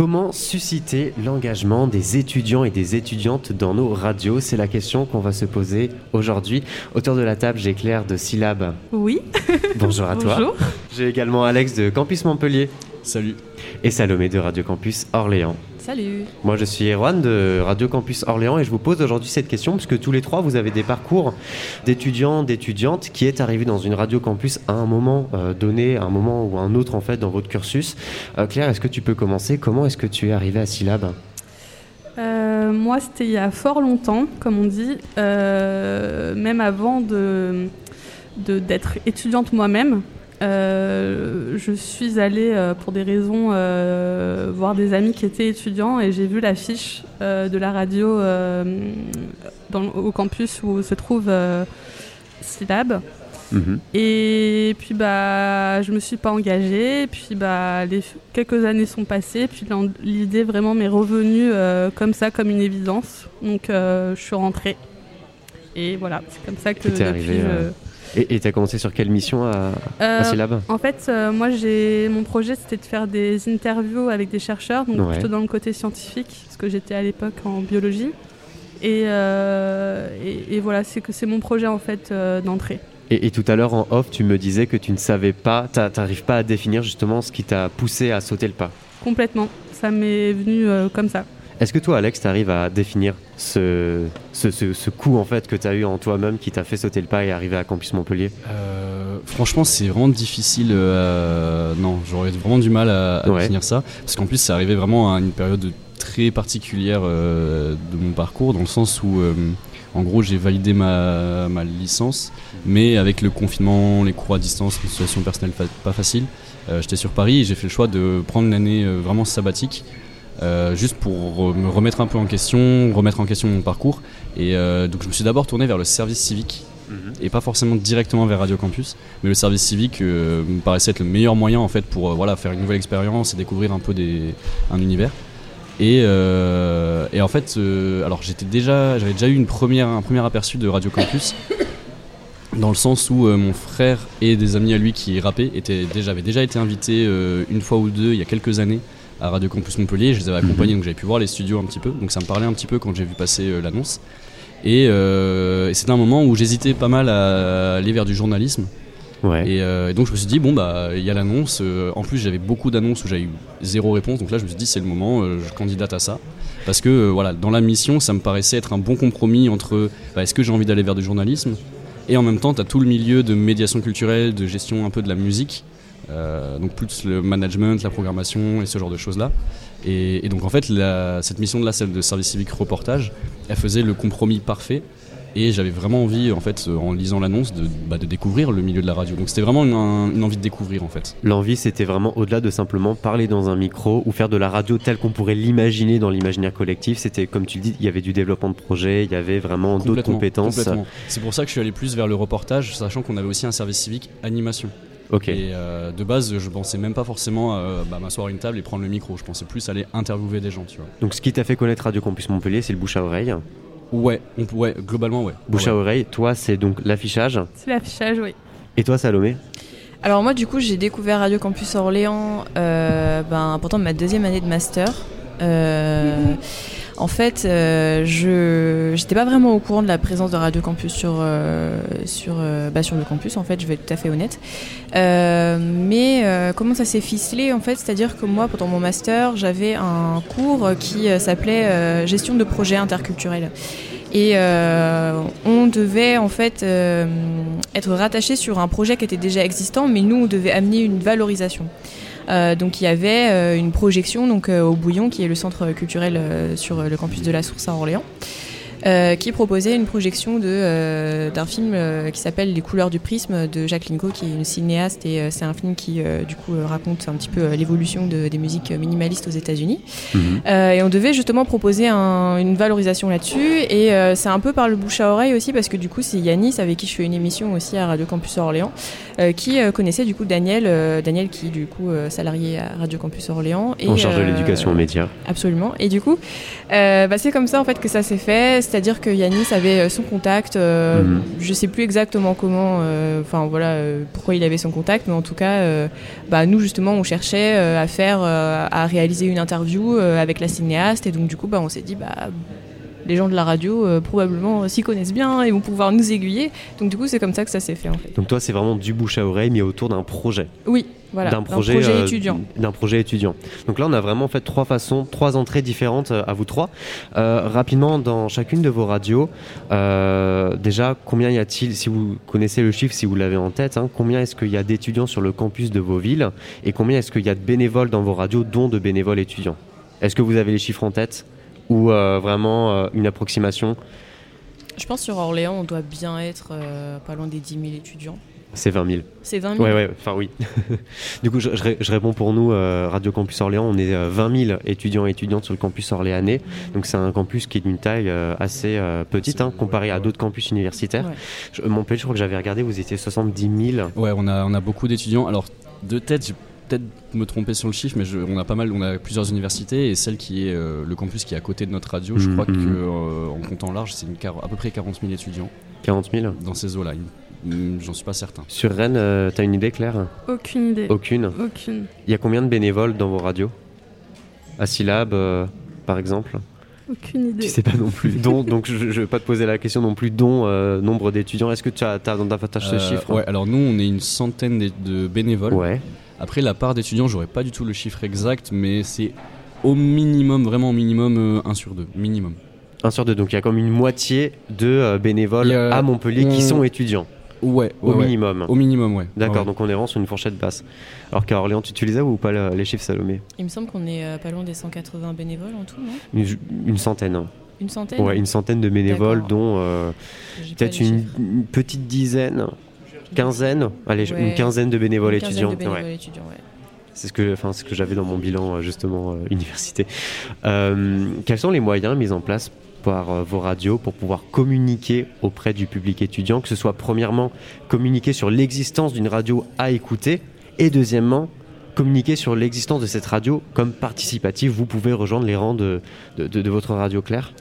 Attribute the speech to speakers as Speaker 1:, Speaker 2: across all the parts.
Speaker 1: Comment susciter l'engagement des étudiants et des étudiantes dans nos radios? C'est la question qu'on va se poser aujourd'hui. Autour de la table, j'ai Claire de Syllab.
Speaker 2: Oui.
Speaker 1: Bonjour à toi.
Speaker 2: Bonjour.
Speaker 1: J'ai également Alex de Campus Montpellier.
Speaker 3: Salut.
Speaker 1: Et Salomé de Radio Campus Orléans.
Speaker 2: Salut.
Speaker 1: Moi, je suis Erwan de Radio Campus Orléans et je vous pose aujourd'hui cette question puisque tous les trois, vous avez des parcours d'étudiants, d'étudiantes qui est arrivé dans une Radio Campus à un moment euh, donné, à un moment ou un autre en fait dans votre cursus. Euh, Claire, est-ce que tu peux commencer? Comment est-ce que tu es arrivé à Syllab
Speaker 2: Euh, moi, c'était il y a fort longtemps, comme on dit, euh, même avant de de- d'être étudiante moi-même. Euh, je suis allée euh, pour des raisons euh, voir des amis qui étaient étudiants et j'ai vu l'affiche de la radio dans, au campus où se trouve Syllab.
Speaker 1: Mhm.
Speaker 2: Et puis bah je me suis pas engagée, puis bah les quelques années sont passées, puis l'idée vraiment m'est revenue comme ça, comme une évidence. Donc je suis rentrée. Et voilà, c'est comme ça que depuis, je-
Speaker 1: Et tu as commencé sur quelle mission à, à
Speaker 2: Euh,
Speaker 1: Syllab
Speaker 2: en fait, euh, moi, j'ai mon projet, c'était de faire des interviews avec des chercheurs, donc
Speaker 1: Ouais.
Speaker 2: plutôt dans le côté scientifique, parce que j'étais à l'époque en biologie. Et, euh, et, et voilà, c'est que c'est mon projet en fait euh, d'entrée.
Speaker 1: et, et tout à l'heure en off, tu me disais que tu ne savais pas, tu n'arrives pas à définir justement ce qui t'a poussé à sauter le pas.
Speaker 2: Complètement, ça m'est venu euh, comme ça.
Speaker 1: Est-ce que toi, Alex, tu arrives à définir ce, ce, ce, ce coup en fait que tu as eu en toi-même qui t'a fait sauter le pas et arriver à Campus Montpellier?
Speaker 3: Euh, franchement, c'est vraiment difficile. euh, non, j'aurais vraiment du mal à, à
Speaker 1: Ouais.
Speaker 3: définir ça. Parce qu'en plus, c'est arrivé vraiment à une période très particulière euh, de mon parcours, dans le sens où, euh, en gros, j'ai validé ma, ma licence, mais avec le confinement, les cours à distance, une situation personnelle pas facile, euh, j'étais sur Paris et j'ai fait le choix de prendre une année euh, vraiment sabbatique. Euh, juste pour me remettre un peu en question, remettre en question mon parcours. Et euh, donc je me suis d'abord tourné vers le service civique et pas forcément directement vers Radio Campus, mais le service civique euh, me paraissait être le meilleur moyen en fait pour euh, voilà faire une nouvelle expérience et découvrir un peu des, un univers. Et, euh, et en fait, alors j'étais déjà, j'avais déjà eu une première, un premier aperçu de Radio Campus, dans le sens où mon frère et des amis à lui qui rappaient étaient déjà, avaient déjà été invités une fois ou deux il y a quelques années à Radio Campus Montpellier. Je les avais accompagnés, donc j'avais pu voir les studios un petit peu. Donc ça me parlait un petit peu quand j'ai vu passer euh, l'annonce. Et, euh, et c'était un moment où j'hésitais pas mal à aller vers du journalisme.
Speaker 1: Ouais.
Speaker 3: Et, euh, et donc je me suis dit, bon, bah, il y a l'annonce. euh, en plus, j'avais beaucoup d'annonces où j'avais eu zéro réponse. Donc là, je me suis dit, c'est le moment, euh, je candidate à ça. Parce que, euh, voilà, dans la mission, ça me paraissait être un bon compromis entre bah, est-ce que j'ai envie d'aller vers du journalisme? Et en même temps, tu as tout le milieu de médiation culturelle, de gestion un peu de la musique. Euh, donc plus le management, la programmation et ce genre de choses-là. Et, et donc en fait, la- cette mission-là, celle de service civique reportage, elle faisait le compromis parfait. Et j'avais vraiment envie, en fait, euh, en lisant l'annonce, de, bah, de découvrir le milieu de la radio. Donc c'était vraiment une, un- une envie de découvrir, en fait.
Speaker 1: L'envie, c'était vraiment au-delà de simplement parler dans un micro ou faire de la radio telle qu'on pourrait l'imaginer dans l'imaginaire collectif. C'était, comme tu le dis, il y avait du développement de projet, il y avait vraiment d'autres compétences.
Speaker 3: C'est pour ça que je suis allé plus vers le reportage, sachant qu'on avait aussi un service civique animation.
Speaker 1: Ok.
Speaker 3: Et euh, de base, je pensais même pas forcément euh, bah, m'asseoir à une table et prendre le micro. Je pensais plus aller interviewer des gens, tu vois.
Speaker 1: Donc, ce qui t'a fait connaître Radio Campus Montpellier, c'est le bouche à oreille.
Speaker 3: Ouais, on, ouais globalement, ouais.
Speaker 1: Bouche
Speaker 3: Ouais.
Speaker 1: à oreille, toi, c'est donc l'affichage.
Speaker 2: C'est l'affichage, oui.
Speaker 1: Et toi, Salomé?
Speaker 4: Alors moi du coup j'ai découvert Radio Campus Orléans euh, ben, pendant ma deuxième année de master. Euh, en fait, euh, je j'étais pas vraiment au courant de la présence de Radio Campus sur euh, euh, bah, sur le campus. En fait, je vais être tout à fait honnête. Mais comment ça s'est ficelé en fait? C'est-à-dire que moi, pendant mon master, j'avais un cours qui s'appelait gestion de projets interculturels. Et on devait en fait être rattaché sur un projet qui était déjà existant, mais nous on devait amener une valorisation. Euh, donc il y avait euh, une projection donc euh, au Bouillon, qui est le centre culturel sur le campus de la Source à Orléans. euh, qui proposait une projection euh, d'un film euh, qui s'appelle Les couleurs du prisme de Jacques Linko, qui est une cinéaste et c'est un film qui du coup raconte un petit peu l'évolution de- des musiques minimalistes aux États-Unis.
Speaker 1: Mhm.
Speaker 4: Et on devait justement proposer un- une valorisation là-dessus. Et c'est un peu par le bouche à oreille aussi, parce que du coup, c'est Yanis, avec qui je fais une émission aussi à Radio Campus Orléans, qui euh, connaissait du coup Daniel, euh, Daniel qui du coup euh, salarié à Radio Campus Orléans. Et,
Speaker 1: En charge de
Speaker 4: euh,
Speaker 1: l'éducation aux médias.
Speaker 4: Absolument. Et du coup, euh, bah, c'est comme ça en fait que ça s'est fait. c'est-à-dire que Yanis avait son contact. euh,
Speaker 1: Mhm.
Speaker 4: Je sais plus exactement comment, euh, enfin voilà, euh, pourquoi il avait son contact, mais en tout cas, euh, bah, nous justement, on cherchait euh, à faire, euh, à réaliser une interview euh, avec la cinéaste, et donc du coup, bah, on s'est dit, bah, les gens de la radio euh, probablement euh, s'y connaissent bien et vont pouvoir nous aiguiller. Donc du coup, c'est comme ça que ça s'est fait en fait.
Speaker 1: Donc toi, c'est vraiment du bouche à oreille, mais autour d'un projet.
Speaker 4: Oui, voilà,
Speaker 1: d'un projet, euh,
Speaker 4: étudiant.
Speaker 1: D'un projet étudiant. Donc là, on a vraiment fait trois façons, trois entrées différentes à vous trois. Euh, rapidement, dans chacune de vos radios, euh, déjà, combien y a-t-il, si vous connaissez le chiffre, si vous l'avez en tête, hein, combien est-ce qu'il y a d'étudiants sur le campus de vos villes et combien est-ce qu'il y a de bénévoles dans vos radios, dont de bénévoles étudiants? Est-ce que vous avez les chiffres en tête? Ou euh, vraiment euh, une approximation
Speaker 4: Je pense sur Orléans, on doit bien être euh, pas loin des 10 000 étudiants.
Speaker 1: C'est 20 000.
Speaker 4: C'est 20 000
Speaker 1: Ouais, ouais, enfin oui. du coup, je, je ré- je réponds pour nous, euh, Radio Campus Orléans, on est euh, 20 000 étudiants et étudiantes sur le campus orléanais. Donc c'est un campus qui est d'une taille euh, assez euh, petite hein, comparé à d'autres campus universitaires.
Speaker 4: Ouais.
Speaker 1: Je- Montpellier, je crois que j'avais regardé, vous étiez 70 000.
Speaker 3: Ouais, on a, on a beaucoup d'étudiants. Alors, de tête, j'ai peut-être me tromper sur le chiffre, mais je- on a pas mal, on a plusieurs universités et celle qui est euh, le campus qui est à côté de notre radio, je
Speaker 1: Mhm,
Speaker 3: crois que
Speaker 1: mhm.
Speaker 3: euh, en comptant large, c'est à peu près 40 000 étudiants
Speaker 1: 40 000.
Speaker 3: dans ces eaux-là. Mm, J'en suis pas certain.
Speaker 1: Sur Rennes, euh, t'as une idée claire?
Speaker 2: Aucune idée.
Speaker 1: Aucune?
Speaker 2: Aucune.
Speaker 1: Il y a combien de bénévoles dans vos radios? À Syllab, euh, par exemple?
Speaker 2: Aucune idée.
Speaker 1: Tu sais pas non plus. Dont, donc je, je vais pas te poser la question non plus, dont euh, nombre d'étudiants. Est-ce que tu as, as dans ta tâche ce
Speaker 3: Euh,
Speaker 1: chiffre?
Speaker 3: Ouais, alors nous, on est une centaine de, de bénévoles.
Speaker 1: Ouais.
Speaker 3: Après, la part d'étudiants, j'aurais pas du tout le chiffre exact, mais c'est au minimum, vraiment au minimum, 1 sur 2. Minimum.
Speaker 1: Un sur deux, donc il y a comme une moitié de euh, bénévoles
Speaker 3: a-
Speaker 1: à Montpellier qui
Speaker 3: on-
Speaker 1: sont étudiants,
Speaker 3: Ouais,
Speaker 1: au
Speaker 3: ouais,
Speaker 1: minimum.
Speaker 3: Au minimum, ouais.
Speaker 1: D'accord,
Speaker 3: Ouais.
Speaker 1: donc on est vraiment sur une fourchette basse. Alors qu'à Orléans, tu, as ou pas le- les chiffres Salomé?
Speaker 4: Il me semble qu'on est euh, pas loin des 180 bénévoles en tout, non?
Speaker 1: Une, une centaine. hein.
Speaker 4: Une centaine?
Speaker 1: Ouais, une centaine de bénévoles, dont euh, peut-être une petite dizaine, quinzaine, allez,
Speaker 4: Ouais.
Speaker 1: une quinzaine de bénévoles
Speaker 4: quinzaine
Speaker 1: étudiants.
Speaker 4: de bénévoles
Speaker 1: Ouais.
Speaker 4: étudiants, ouais.
Speaker 1: C'est ce que, enfin, ce que j'avais dans mon bilan euh, justement euh, université. Euh, quels sont les moyens mis en place par vos radios pour pouvoir communiquer auprès du public étudiant, que ce soit premièrement communiquer sur l'existence d'une radio à écouter et deuxièmement communiquer sur l'existence de cette radio comme participative? Vous pouvez rejoindre les rangs de, de, de- de votre radio Claire?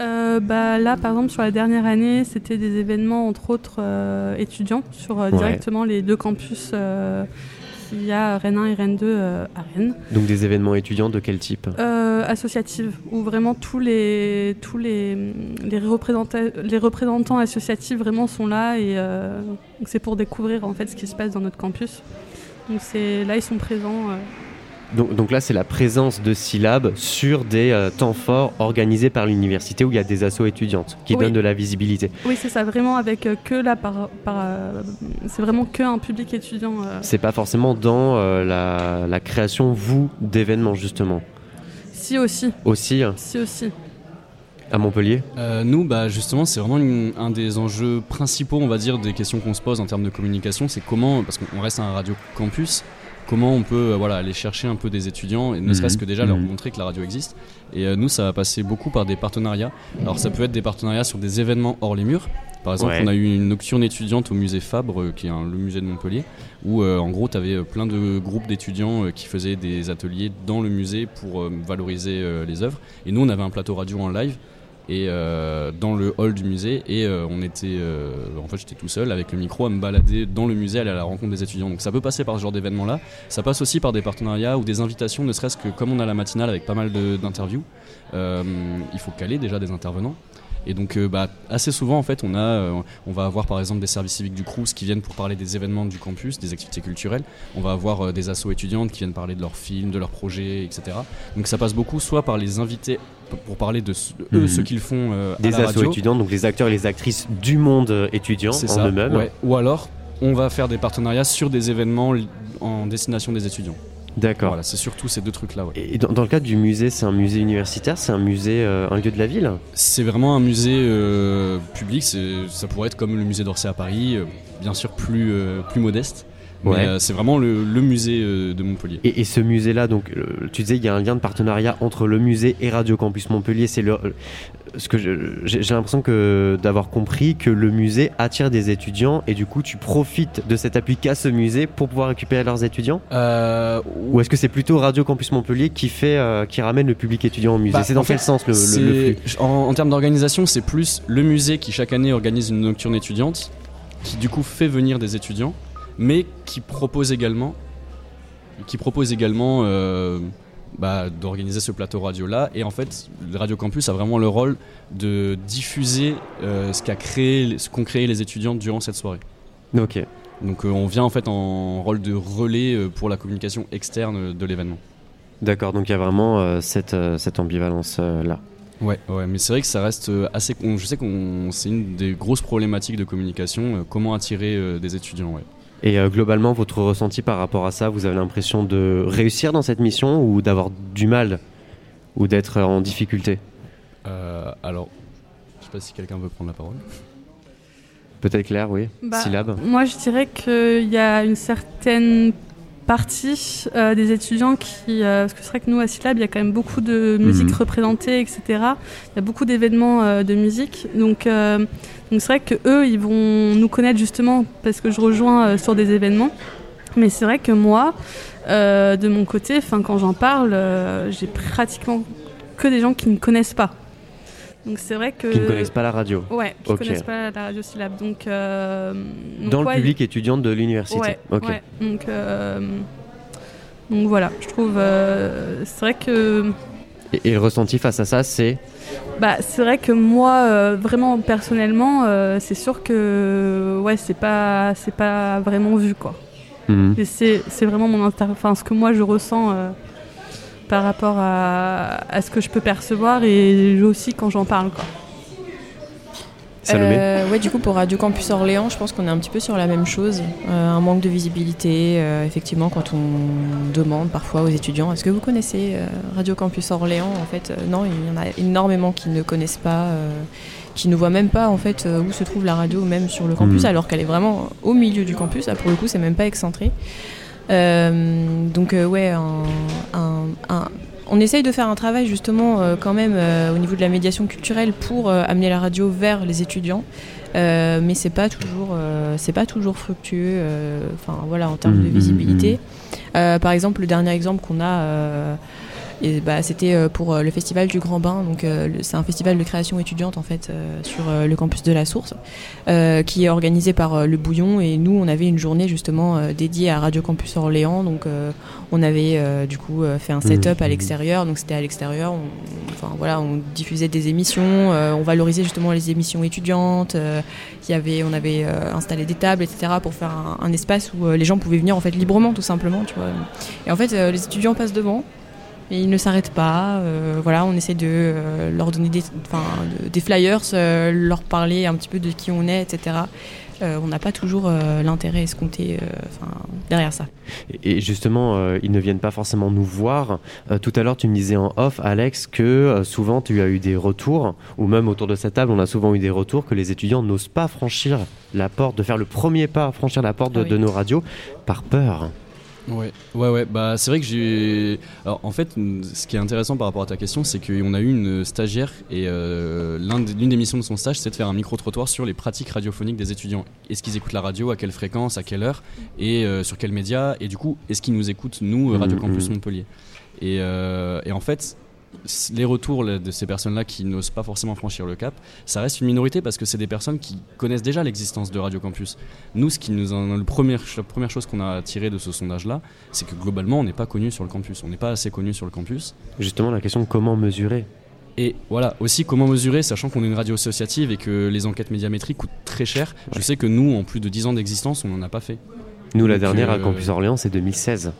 Speaker 2: Euh, bah, là, par exemple, sur la dernière année, c'était des événements, entre autres, euh, étudiants, sur euh,
Speaker 1: Ouais.
Speaker 2: directement les deux campus euh, qu'il y a, Rennes 1 et Rennes 2 euh, à Rennes.
Speaker 1: Donc des événements étudiants de quel type?
Speaker 2: Euh, associatives, où vraiment tous les, tous les, les, représentants, les représentants associatifs vraiment sont là et euh, c'est pour découvrir en fait ce qui se passe dans notre campus. Donc c'est là ils sont présents.
Speaker 1: Donc, donc là, c'est la présence de Syllab sur des euh, temps forts organisés par l'université où il y a des assos étudiantes qui
Speaker 2: Oui.
Speaker 1: donnent de la visibilité.
Speaker 2: Oui c'est ça vraiment avec euh, que là par, par euh, c'est vraiment que un public étudiant. euh.
Speaker 1: C'est pas forcément dans euh, la, la création, vous, d'événements, justement.
Speaker 2: Si aussi,
Speaker 1: Aussi, euh,
Speaker 2: si aussi.
Speaker 1: à Montpellier
Speaker 3: Euh, nous, bah, justement, c'est vraiment une- un des enjeux principaux, on va dire, des questions qu'on se pose en termes de communication. C'est comment, parce qu'on reste un radio campus, comment on peut euh, voilà, aller chercher un peu des étudiants, et ne
Speaker 1: Mhm.
Speaker 3: serait-ce que déjà leur
Speaker 1: Mhm.
Speaker 3: montrer que la radio existe. Et euh, nous, ça va passer beaucoup par des partenariats. Alors, ça peut être des partenariats sur des événements hors les murs. Par exemple,
Speaker 1: Ouais.
Speaker 3: on a eu une nocturne étudiante au musée Fabre, euh, qui est un- le musée de Montpellier, où euh, en gros, tu avais plein de groupes d'étudiants qui faisaient des ateliers dans le musée pour valoriser les œuvres. Et nous, on avait un plateau radio en live et euh, dans le hall du musée. Et euh, on était euh, en fait j'étais tout seul avec le micro à me balader dans le musée aller à la rencontre des étudiants. Donc ça peut passer par ce genre d'événement là ça passe aussi par des partenariats ou des invitations ne serait-ce que comme on a la matinale avec pas mal d'interviews. Euh, il faut caler déjà des intervenants et donc euh, bah, assez souvent en fait on a euh, on va avoir par exemple des services civiques du Crous qui viennent pour parler des événements du campus des activités culturelles on va avoir euh, des assos étudiantes qui viennent parler de leurs films de leurs projets etc donc ça passe beaucoup soit par les invités pour parler de, eux
Speaker 1: Mhm.
Speaker 3: ce qu'ils font euh, à
Speaker 1: Des
Speaker 3: la
Speaker 1: assos
Speaker 3: radio.
Speaker 1: étudiants, donc les acteurs et les actrices du monde étudiant en eux-mêmes.
Speaker 3: ouais. Ou alors, on va faire des partenariats sur des événements en destination des étudiants.
Speaker 1: D'accord.
Speaker 3: Voilà, c'est surtout ces deux trucs-là. ouais.
Speaker 1: Et dans, dans le cadre du musée, c'est un musée universitaire, c'est un musée, euh, un lieu de la ville
Speaker 3: C'est vraiment un musée euh, public. Ça pourrait être comme le musée d'Orsay à Paris, euh, bien sûr plus, plus modeste.
Speaker 1: Ouais.
Speaker 3: euh, c'est vraiment le, le musée euh, de Montpellier.
Speaker 1: Et, et ce musée-là, donc, euh, tu disais, il y a un lien de partenariat entre le musée et Radio Campus Montpellier. C'est le, euh, ce que j'ai l'impression que d'avoir compris que le musée attire des étudiants et du coup, tu profites de cet appui qu'a ce musée pour pouvoir récupérer leurs étudiants?
Speaker 3: Euh,
Speaker 1: Ou est-ce que c'est plutôt Radio Campus Montpellier qui fait, euh, qui ramène le public étudiant au musée?
Speaker 3: Bah,
Speaker 1: C'est dans quel
Speaker 3: fait,
Speaker 1: sens le, le- flux?
Speaker 3: en, en termes d'organisation, c'est plus le musée qui chaque année organise une nocturne étudiante, qui du coup fait venir des étudiants, mais qui propose également, qui propose également euh, bah, d'organiser ce plateau radio là. Et en fait, le Radio Campus a vraiment le rôle de diffuser euh, ce qu'a créé, ce qu'ont créé les étudiants durant cette soirée.
Speaker 1: Ok.
Speaker 3: Donc euh, on vient en fait en rôle de relais pour la communication externe de l'événement.
Speaker 1: D'accord, donc il y a vraiment cette, cette ambivalence euh, là.
Speaker 3: Ouais, ouais, mais c'est vrai que ça reste assez. Je sais qu'on c'est une des grosses problématiques de communication. comment attirer des étudiants, ouais.
Speaker 1: Et euh, globalement, votre ressenti par rapport à ça, vous avez l'impression de réussir dans cette mission ou d'avoir du mal ou d'être en difficulté?
Speaker 3: Euh, alors, je sais pas si quelqu'un veut prendre la parole.
Speaker 1: Peut-être Claire, oui.
Speaker 2: Bah,
Speaker 1: Syllabe.
Speaker 2: Moi, je dirais qu'il y a une certaine partie euh, des étudiants qui. euh, parce que c'est vrai que nous, à Syllab, il y a quand même beaucoup de musique
Speaker 1: Mhm.
Speaker 2: représentée, etc. Il y a beaucoup d'événements euh, de musique. Donc, donc c'est vrai qu'eux, ils vont nous connaître justement parce que je rejoins sur des événements. Mais c'est vrai que moi, de mon côté, 'fin, quand j'en parle, j'ai pratiquement que des gens qui ne connaissent pas. Donc c'est vrai que.
Speaker 1: Qui ne connaissent pas la radio.
Speaker 2: Ouais, qui
Speaker 1: Ok.
Speaker 2: connaissent pas la radio syllabe. Donc, euh, donc
Speaker 1: Dans le public étudiant de l'université.
Speaker 2: Ouais. Donc, euh, donc voilà, je trouve. euh, c'est vrai que.
Speaker 1: Et, et le ressenti face à ça, c'est
Speaker 2: Bah, c'est vrai que moi, vraiment personnellement, c'est sûr que ouais, c'est pas, c'est pas vraiment vu quoi. Et c'est, c'est vraiment mon inter... enfin, ce que moi je ressens par rapport à, à ce que je peux percevoir et aussi quand j'en parle quoi.
Speaker 1: Salomé.
Speaker 4: Euh, ouais, du coup, pour Radio Campus Orléans, je pense qu'on est un petit peu sur la même chose. Euh, un manque de visibilité, euh, effectivement, quand on demande parfois aux étudiants est-ce que vous connaissez euh, Radio Campus Orléans En fait, euh, non, il y en a énormément qui ne connaissent pas, euh, qui ne voient même pas en fait euh, où se trouve la radio, même sur le campus,
Speaker 1: Mhm.
Speaker 4: alors qu'elle est vraiment au milieu du campus. Là, pour le coup, c'est même pas excentré. Euh, donc, euh, ouais, un- on essaye de faire un travail justement euh, quand même euh, au niveau de la médiation culturelle pour euh, amener la radio vers les étudiants. Mais c'est pas toujours c'est pas toujours fructueux enfin voilà en termes
Speaker 1: Mhm,
Speaker 4: de visibilité Euh, par exemple le dernier exemple qu'on a et bah, c'était euh, pour euh, le festival du Grand Bain. Donc euh, c'est un festival de création étudiante en fait sur le campus de la Source qui est organisé par le Bouillon. Et nous on avait une journée justement dédiée à Radio Campus Orléans. Donc on avait du coup fait un setup à
Speaker 1: Mhm.
Speaker 4: l'extérieur. Donc c'était à l'extérieur. On, enfin voilà on diffusait des émissions on valorisait justement les émissions étudiantes. Il y avait on avait installé des tables etc pour faire un, un espace où les gens pouvaient venir en fait librement tout simplement tu vois. Et en fait les étudiants passent devant et ils ne s'arrêtent pas euh, voilà on essaie de euh, leur donner des enfin de- des flyers euh, leur parler un petit peu de qui on est etc on n'a pas toujours l'intérêt escompté derrière ça
Speaker 1: Et justement, ils ne viennent pas forcément nous voir. Tout à l'heure, tu me disais en off, Alex, que souvent tu as eu des retours, ou même autour de cette table, on a souvent eu des retours que les étudiants n'osent pas franchir la porte, de faire le premier pas, franchir la porte de,
Speaker 4: Ah oui.
Speaker 1: de nos radios, par peur.
Speaker 3: Ouais, ouais, ouais. Bah, c'est vrai que j'ai. Alors, en fait, ce qui est intéressant par rapport à ta question, c'est qu'on a eu une stagiaire et euh, l'une des missions de son stage, c'est de faire un micro-trottoir sur les pratiques radiophoniques des étudiants. Est-ce qu'ils écoutent la radio, à quelle fréquence, à quelle heure, et euh, sur quels médias, et du coup, est-ce qu'ils nous écoutent, nous, euh, Radio Campus
Speaker 1: mhm.
Speaker 3: Montpellier? Et, euh, et en fait, les retours de ces personnes-là qui n'osent pas forcément franchir le cap, ça reste une minorité parce que c'est des personnes qui connaissent déjà l'existence de Radio Campus. Nous, ce qui nous en, le premier, la première chose qu'on a tiré de ce sondage-là, c'est que globalement, on n'est pas connu sur le campus. On n'est pas assez connu sur le campus.
Speaker 1: Justement, la question comment mesurer
Speaker 3: Et voilà, aussi comment mesurer, sachant qu'on est une radio associative et que les enquêtes médiamétriques coûtent très cher. Je sais que nous, en plus de 10 ans d'existence, on n'en a pas fait.
Speaker 1: Nous, la
Speaker 3: Donc,
Speaker 1: dernière à
Speaker 3: euh,
Speaker 1: Campus Orléans, c'est 2016.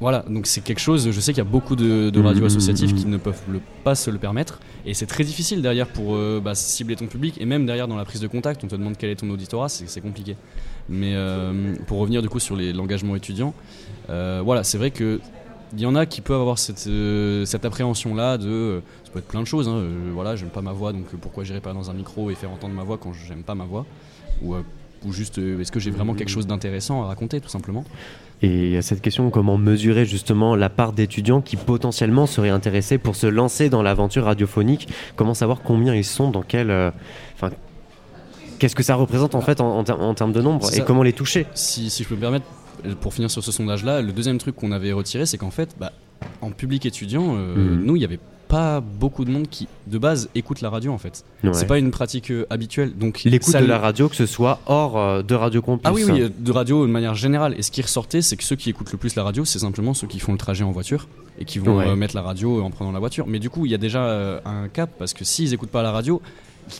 Speaker 3: Voilà, donc c'est quelque chose, je sais qu'il y a beaucoup de, radios associatives qui ne peuvent pas se le permettre, et c'est très difficile derrière pour euh, bah, cibler ton public, et même derrière dans la prise de contact, on te demande quel est ton auditorat, c'est compliqué. Mais euh, pour revenir du coup sur l'engagement étudiant, euh, voilà, c'est vrai que il y en a qui peuvent avoir cette, appréhension-là de, ça peut être plein de choses, hein, voilà, j'aime pas ma voix, donc pourquoi j'irai pas dans un micro et faire entendre ma voix quand j'aime pas ma voix, ou ou juste euh, est-ce que j'ai vraiment quelque chose d'intéressant à raconter tout simplement?
Speaker 1: Et y a cette question comment mesurer justement la part d'étudiants qui potentiellement seraient intéressés pour se lancer dans l'aventure radiophonique? Comment savoir combien ils sont, dans quel. euh, Enfin. Qu'est-ce que ça représente en fait en, en ter- en termes de nombre? Et comment les toucher?
Speaker 3: Si, si je peux me permettre, euh, pour finir sur ce sondage-là, le deuxième truc qu'on avait retiré, c'est qu'en fait, bah, en public étudiant, euh,
Speaker 1: Mhm.
Speaker 3: nous, il n'y avait pas beaucoup de monde qui, de base, écoute la radio en fait.
Speaker 1: Ouais.
Speaker 3: C'est pas une pratique euh, habituelle. Donc
Speaker 1: L'écoute de la radio, que ce soit hors euh, de Radio Campus.
Speaker 3: Ah oui, oui, de radio de manière générale. Et ce qui ressortait, c'est que ceux qui écoutent le plus la radio, c'est simplement ceux qui font le trajet en voiture et qui vont
Speaker 1: Ouais.
Speaker 3: euh, mettre la radio en prenant la voiture. Mais du coup, il y a déjà un cap parce que s'ils écoutent pas la radio,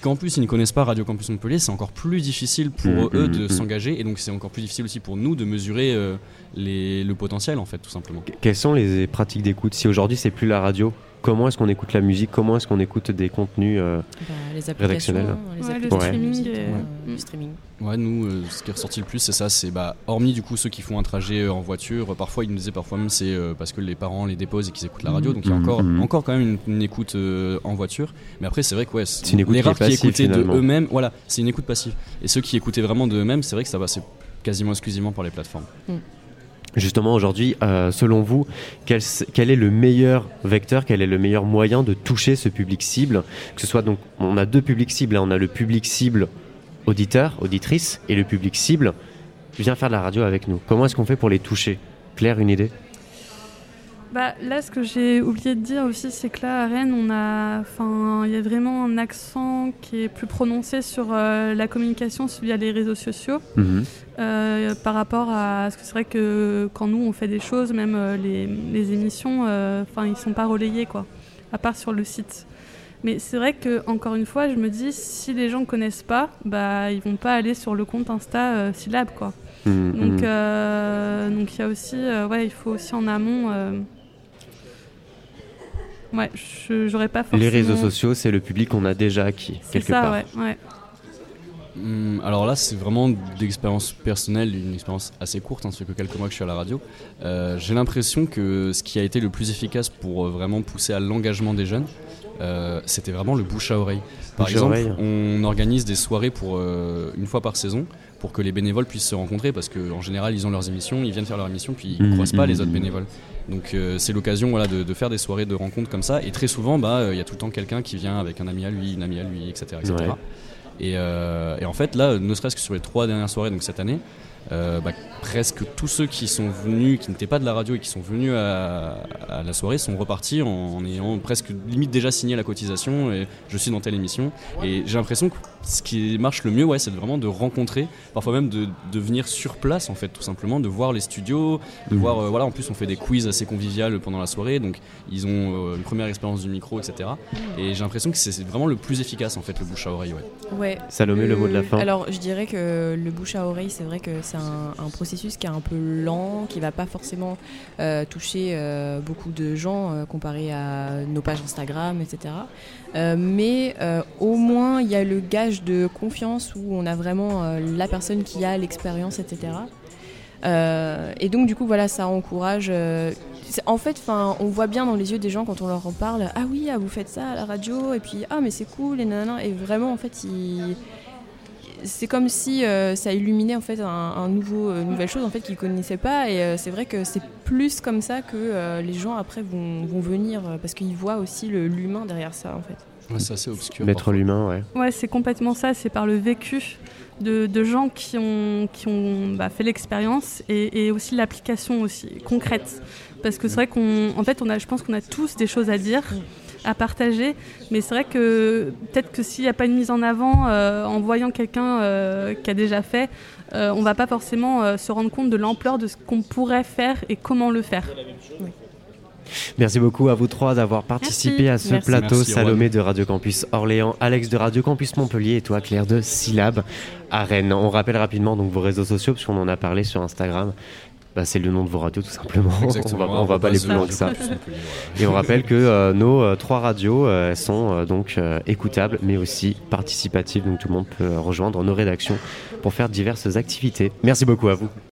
Speaker 3: qu'en plus ils ne connaissent pas Radio Campus Montpellier, c'est encore plus difficile pour
Speaker 1: Mhm,
Speaker 3: eux
Speaker 1: mhm,
Speaker 3: de
Speaker 1: mhm.
Speaker 3: s'engager et donc c'est encore plus difficile aussi pour nous de mesurer euh, les, le potentiel en fait, tout simplement.
Speaker 1: Que- Quelles sont les pratiques d'écoute? Si aujourd'hui c'est plus la radio, comment est-ce qu'on écoute la musique Comment est-ce qu'on écoute des contenus euh,
Speaker 4: Bah, les applications,
Speaker 1: Rédactionnel.
Speaker 4: les
Speaker 2: Ouais, le streaming
Speaker 4: musique,
Speaker 2: et-
Speaker 4: euh,
Speaker 2: Mm.
Speaker 4: le streaming.
Speaker 3: Ouais, nous, euh, ce qui est ressorti le plus, c'est ça. C'est bah, hormis du coup ceux qui font un trajet euh, en voiture. euh, parfois, ils nous disaient parfois même c'est euh, parce que les parents les déposent et qu'ils écoutent la radio. Donc il y a
Speaker 1: Mhm,
Speaker 3: encore,
Speaker 1: mhm.
Speaker 3: encore quand même une, une écoute euh, en voiture. Mais après, c'est vrai que ouais,
Speaker 1: C'est une écoute
Speaker 3: les rares qui
Speaker 1: passive,
Speaker 3: écoutaient de eux-mêmes, voilà, c'est une écoute passive. Et ceux qui écoutaient vraiment de eux-mêmes, c'est vrai que ça passait quasiment exclusivement par les plateformes.
Speaker 1: Justement aujourd'hui, euh, selon vous, quel, est le meilleur vecteur, quel est le meilleur moyen de toucher ce public cible? Que ce soit donc, on a deux publics cibles. hein. On a le public cible auditeur, auditrice, et le public cible vient faire de la radio avec nous. Comment est-ce qu'on fait pour les toucher? Claire, une idée?
Speaker 2: Bah, là, ce que j'ai oublié de dire aussi, c'est que là, à Rennes, on a, enfin, il y a vraiment un accent qui est plus prononcé sur euh, la communication via les réseaux sociaux
Speaker 1: Mhm.
Speaker 2: euh, par rapport à ce que c'est vrai que quand nous on fait des choses, même euh, les, les émissions, enfin, ils sont pas relayés quoi, à part sur le site. Mais c'est vrai que encore une fois, je me dis si les gens connaissent pas, bah ils vont pas aller sur le compte Insta Syllab quoi.
Speaker 1: Mhm,
Speaker 2: Donc,
Speaker 1: mhm.
Speaker 2: donc il y a aussi, ouais, il faut aussi en amont. Ouais, je j'aurais pas forcément.
Speaker 1: Les réseaux sociaux, c'est le public qu'on a déjà acquis, quelque
Speaker 2: ça,
Speaker 1: part.
Speaker 2: ouais, ouais.
Speaker 3: Hum, alors là, c'est vraiment d'expérience personnelle, une expérience assez courte, hein, ça fait que quelques mois que je suis à la radio. Euh, J'ai l'impression que ce qui a été le plus efficace pour euh, vraiment pousser à l'engagement des jeunes, euh, c'était vraiment le bouche à oreille. Par
Speaker 1: Bouche
Speaker 3: exemple,
Speaker 1: oreille.
Speaker 3: on organise des soirées pour euh, une fois par saison pour que les bénévoles puissent se rencontrer parce qu'en général, ils ont leurs émissions, ils viennent faire leur émission, puis ils ne
Speaker 1: Mhm,
Speaker 3: croisent pas les
Speaker 1: mhm,
Speaker 3: autres
Speaker 1: mhm.
Speaker 3: bénévoles. Donc euh, c'est l'occasion voilà, de, de faire des soirées de rencontres comme ça. Et très souvent, bah, euh, il y a tout le temps quelqu'un qui vient avec un ami à lui, une amie à lui, etc. etc.
Speaker 1: Ouais.
Speaker 3: Et, euh, et en fait, là, ne serait-ce que sur les trois dernières soirées, donc cette année, euh, bah, presque tous ceux qui sont venus, qui n'étaient pas de la radio et qui sont venus à, à la soirée, sont repartis en, en ayant presque limite déjà signé la cotisation. Et je suis dans telle émission. Et j'ai l'impression que ce qui marche le mieux, ouais, c'est vraiment de rencontrer, parfois même de, de venir sur place, en fait, tout simplement, de voir les studios, de
Speaker 1: Mhm.
Speaker 3: voir. euh, voilà, en plus, on fait des quiz assez conviviales pendant la soirée, donc ils ont euh, une première expérience du micro, etc. Et j'ai l'impression que c'est vraiment le plus efficace, en fait, le bouche à oreille, ouais.
Speaker 4: Ouais.
Speaker 1: Salomé, le mot de la fin.
Speaker 4: Alors, je dirais que le bouche à oreille, c'est vrai que c'est un, un processus qui est un peu lent, qui va pas forcément euh, toucher euh, beaucoup de gens euh, comparé à nos pages Instagram, etc. Euh, mais euh, au moins, il y a le gage de confiance où on a vraiment euh, la personne qui a l'expérience, etc. Euh, et donc, du coup, voilà, ça encourage. euh, en fait, on voit bien dans les yeux des gens quand on leur en parle Ah oui, ah, vous faites ça à la radio, et puis Ah, mais c'est cool, et nanana. Et vraiment, en fait, c'est comme si ça illuminait en fait un, nouveau, nouvelle chose en fait qu'ils connaissaient pas et c'est vrai que c'est plus comme ça que les gens après vont, vont venir parce qu'ils voient aussi l'humain derrière ça en fait.
Speaker 3: Ouais, c'est assez obscur.
Speaker 1: Mettre l'humain, ouais.
Speaker 2: Ouais, c'est complètement ça. C'est par le vécu de, de gens qui ont, qui ont bah, fait l'expérience et, et aussi l'application aussi concrète. Parce que c'est vrai qu'on, en fait, on a, je pense qu'on a tous des choses à dire, à partager. Mais c'est vrai que peut-être que s'il n'y a pas une mise en avant euh, en voyant quelqu'un euh, qui a déjà fait, euh, on va pas forcément euh, se rendre compte de l'ampleur de ce qu'on pourrait faire et comment le faire.
Speaker 1: Merci beaucoup à vous trois d'avoir participé à ce
Speaker 4: Merci.
Speaker 1: plateau.
Speaker 3: Merci,
Speaker 1: Salomé de Radio Campus Orléans, Alex de Radio Campus Montpellier et toi Claire de Syllab à Rennes. On rappelle rapidement donc vos réseaux sociaux parce qu'on en a parlé sur Instagram. Bah, c'est le nom de vos radios tout simplement.
Speaker 3: Exactement.
Speaker 1: on va, on va pas aller plus loin que ça. Et on rappelle que euh, nos euh, trois radios euh, elles sont euh, donc euh, écoutables mais aussi participatives. Donc tout le monde peut rejoindre nos rédactions pour faire diverses activités. Merci beaucoup à vous.